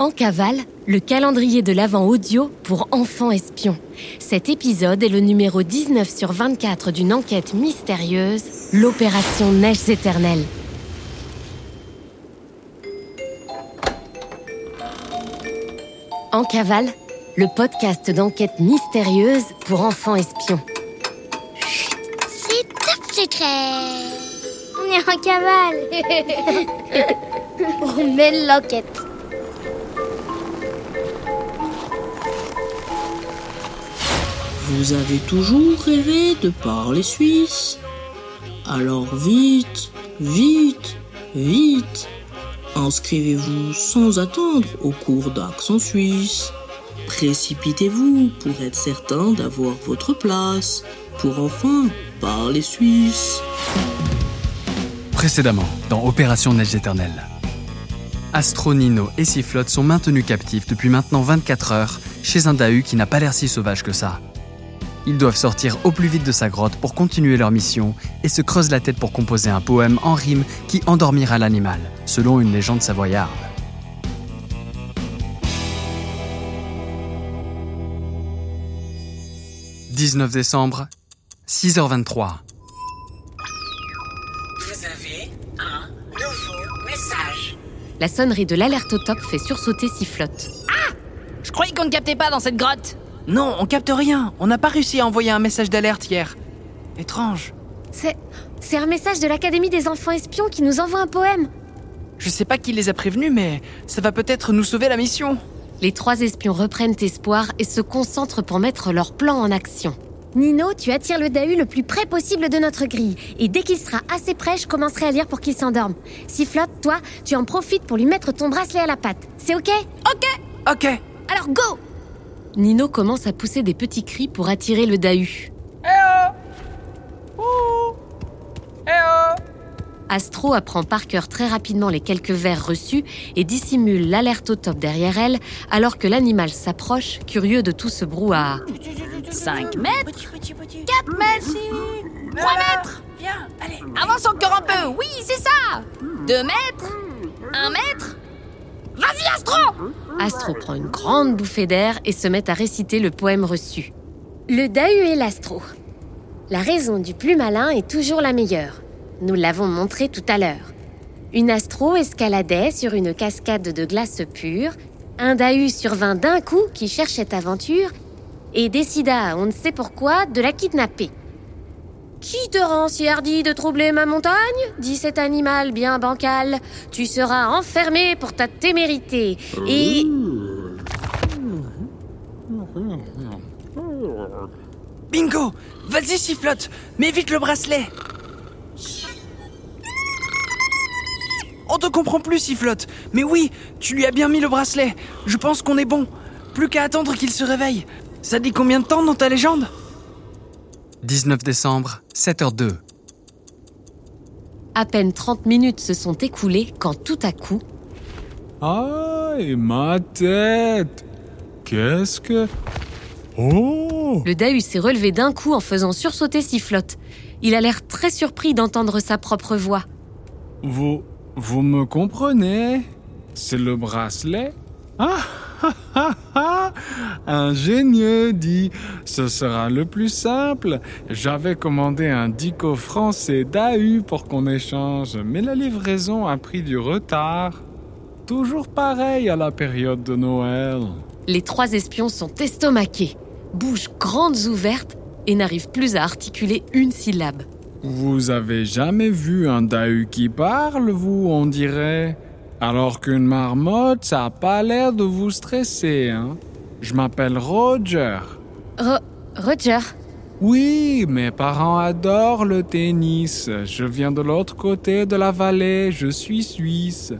En cavale, le calendrier de l'Avent audio pour enfants espions. Cet épisode est le numéro 19 sur 24 d'une enquête mystérieuse, l'opération Neiges éternelles. En cavale, le podcast d'enquête mystérieuse pour enfants espions. C'est top secret On est en cavale On mène l'enquête Vous avez toujours rêvé de parler suisse Alors vite, vite, vite Inscrivez-vous sans attendre au cours d'accent suisse. Précipitez-vous pour être certain d'avoir votre place, pour enfin parler suisse. Précédemment, dans Opération Neige éternelle. Astro, Nino et Sifflotte sont maintenus captifs depuis maintenant 24 heures chez un Dahu qui n'a pas l'air si sauvage que ça. Ils doivent sortir au plus vite de sa grotte pour continuer leur mission et se creusent la tête pour composer un poème en rime qui endormira l'animal, selon une légende savoyarde. « 19 décembre, 6h23. Vous avez un nouveau message. La sonnerie de l'alerte au top fait sursauter Sifflotte. Je croyais qu'on ne captait pas dans cette grotte. Non, on capte rien. On n'a pas réussi à envoyer un message d'alerte hier. Étrange. C'est. C'est un message de l'Académie des enfants espions qui nous envoie un poème. Je sais pas qui les a prévenus, mais ça va peut-être nous sauver la mission. Les trois espions reprennent espoir et se concentrent pour mettre leur plan en action. Nino, tu attires le Dahu le plus près possible de notre grille. Et dès qu'il sera assez près, je commencerai à lire pour qu'il s'endorme. Sifflotte, toi, tu en profites pour lui mettre ton bracelet à la patte. C'est ok? Ok, Ok. alors go Nino commence à pousser des petits cris pour attirer le Dahu. Astro apprend par cœur très rapidement les quelques vers reçus et dissimule l'alerte au top derrière elle alors que l'animal s'approche, curieux de tout ce brouhaha. 5 mètres, Petit, petit, petit. 4 mètres, 3 mètres Viens, allez. Avance encore un peu, oui, c'est ça 2 mètres 1 mètre Vas-y, Astro Astro prend une grande bouffée d'air et se met à réciter le poème reçu. Le Dahu et l'Astro. La raison du plus malin est toujours la meilleure. Nous l'avons montré tout à l'heure. Une Astro escaladait sur une cascade de glace pure. Un Dahu survint d'un coup qui cherchait aventure et décida, on ne sait pourquoi, de la kidnapper. Qui te rend si hardi de troubler ma montagne dit cet animal bien bancal. Tu seras enfermé pour ta témérité. Et. Bingo Vas-y, sifflotte Mets vite le bracelet On te comprend plus, sifflotte Mais oui, tu lui as bien mis le bracelet Je pense qu'on est bon Plus qu'à attendre qu'il se réveille Ça dit combien de temps dans ta légende? 19 décembre, 7h02. À peine 30 minutes se sont écoulées quand tout à coup, Aïe, ma tête Qu'est-ce que... Oh le Dahu s'est relevé d'un coup en faisant sursauter Sifflotte. Il a l'air très surpris d'entendre sa propre voix. Vous... Vous me comprenez? C'est le bracelet? Ah Ingénieux, dit. Ce sera le plus simple. J'avais commandé un dico français d'AU pour qu'on échange, mais la livraison a pris du retard. Toujours pareil à la période de Noël. Les trois espions sont estomaqués, bouches grandes ouvertes et n'arrivent plus à articuler une syllabe. Vous avez jamais vu un Dahu qui parle, vous, on dirait? Alors qu'une marmotte, ça a pas l'air de vous stresser, hein Je m'appelle Roger. Ro- Roger, Oui, mes parents adorent le tennis. Je viens de l'autre côté de la vallée, je suis suisse.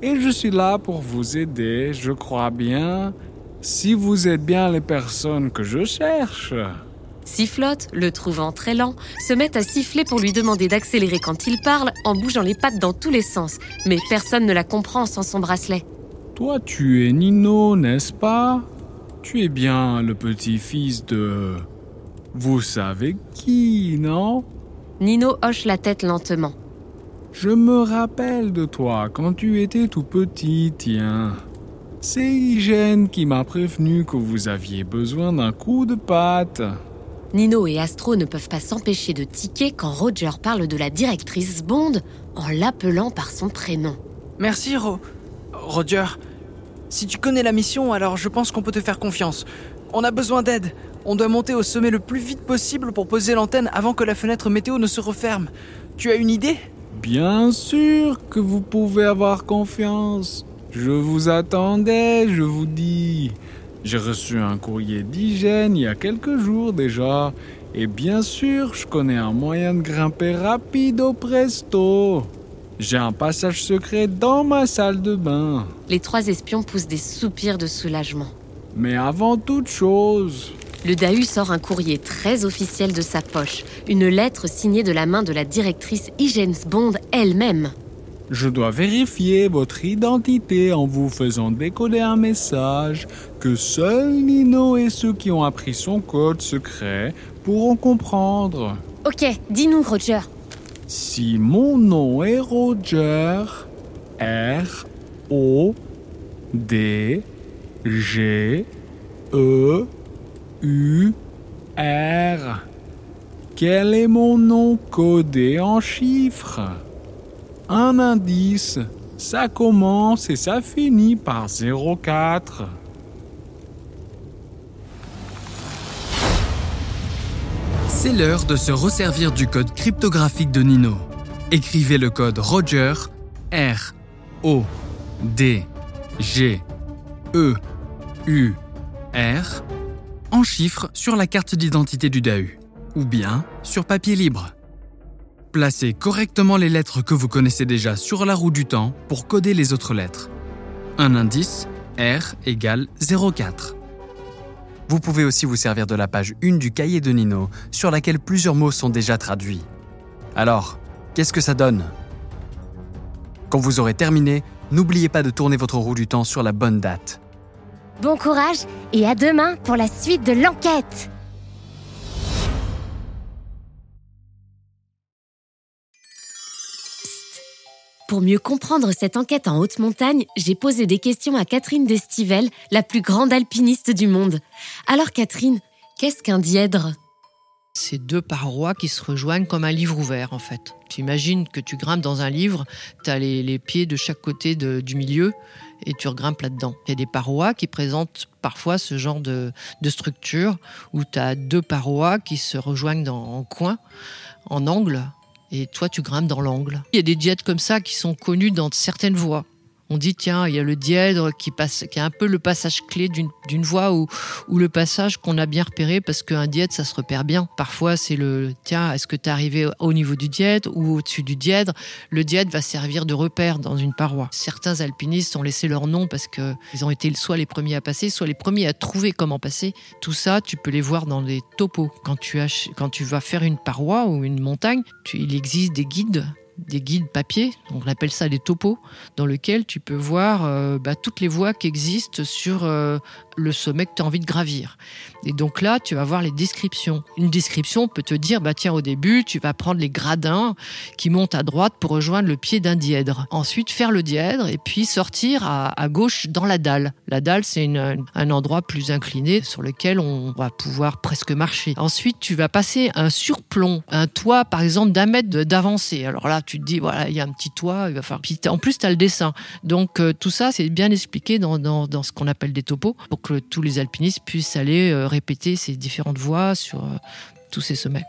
Et je suis là pour vous aider, je crois bien. Si vous êtes bien les personnes que je cherche. Sifflotte, le trouvant très lent, se met à siffler pour lui demander d'accélérer quand il parle en bougeant les pattes dans tous les sens. Mais personne ne la comprend sans son bracelet. Toi, tu es Nino, n'est-ce pas? Tu es bien le petit-fils de... Vous savez qui, non? Nino hoche la tête lentement. Je me rappelle de toi quand tu étais tout petit, tiens. C'est Hygiène qui m'a prévenu que vous aviez besoin d'un coup de patte. Nino et Astro ne peuvent pas s'empêcher de tiquer quand Roger parle de la directrice Bond en l'appelant par son prénom. Merci, Ro... Roger. Si tu connais la mission, alors je pense qu'on peut te faire confiance. On a besoin d'aide. On doit monter au sommet le plus vite possible pour poser l'antenne avant que la fenêtre météo ne se referme. Tu as une idée? Bien sûr que vous pouvez avoir confiance. Je vous attendais, je vous dis. J'ai reçu un courrier d'hygiène il y a quelques jours déjà. Et bien sûr, je connais un moyen de grimper rapide au presto. J'ai un passage secret dans ma salle de bain. Les trois espions poussent des soupirs de soulagement. Mais avant toute chose, Le Dahu sort un courrier très officiel de sa poche, une lettre signée de la main de la directrice Hygiène Bond elle-même. Je dois vérifier votre identité en vous faisant décoder un message que seuls Nino et ceux qui ont appris son code secret pourront comprendre. Ok, dis-nous, Roger. Si mon nom est Roger, R O D G E U R. Quel est mon nom codé en chiffres? Un indice. Ça commence et ça finit par 04. C'est l'heure de se resservir du code cryptographique de Nino. Écrivez le code Roger R O D G E U R en chiffres sur la carte d'identité du DAU ou bien sur papier libre. Placez correctement les lettres que vous connaissez déjà sur la roue du temps pour coder les autres lettres. Un indice R égale 04. Vous pouvez aussi vous servir de la page 1 du cahier de Nino, sur laquelle plusieurs mots sont déjà traduits. Alors, qu'est-ce que ça donne? Quand vous aurez terminé, n'oubliez pas de tourner votre roue du temps sur la bonne date. Bon courage et à demain pour la suite de l'enquête. Pour mieux comprendre cette enquête en haute montagne, j'ai posé des questions à Catherine Destivelle, la plus grande alpiniste du monde. Alors Catherine, qu'est-ce qu'un dièdre? C'est deux parois qui se rejoignent comme un livre ouvert en fait. Tu imagines que tu grimpes dans un livre, tu as les, les pieds de chaque côté du milieu et tu grimpes là-dedans. Il y a des parois qui présentent parfois ce genre de, de structure où tu as deux parois qui se rejoignent dans, en coin, en angle, et toi tu grimpes dans l'angle. Il y a des dièdres comme ça qui sont connus dans certaines voies. On dit tiens, il y a le dièdre qui passe, qui est un peu le passage clé d'une voie ou ou le passage qu'on a bien repéré parce qu'un dièdre ça se repère bien. Parfois c'est le tiens, est-ce que tu es arrivé au niveau du dièdre ou au-dessus du dièdre? Le dièdre va servir de repère dans une paroi. Certains alpinistes ont laissé leur nom parce que ils ont été soit les premiers à passer, soit les premiers à trouver comment passer. Tout ça, tu peux les voir dans des topos. Quand tu as, quand tu vas faire une paroi ou une montagne, tu- il existe des guides des guides papier, on appelle ça des topos, dans lesquels tu peux voir euh, bah, toutes les voies qui existent sur euh, le sommet que tu as envie de gravir. Et donc là, tu vas voir les descriptions. Une description peut te dire, bah tiens, au début, tu vas prendre les gradins qui montent à droite pour rejoindre le pied d'un dièdre. Ensuite, faire le dièdre et puis sortir à, gauche dans la dalle. La dalle, c'est un endroit plus incliné sur lequel on va pouvoir presque marcher. Ensuite, tu vas passer un surplomb, un toit, par exemple, d'un mètre d'avancée. Alors là, tu te dis, voilà, il y a un petit toit, il va falloir. En plus, tu as le dessin. Donc euh, tout ça, c'est bien expliqué dans, dans, dans ce qu'on appelle des topos pour que tous les alpinistes puissent aller euh, répéter ces différentes voies sur euh, tous ces sommets.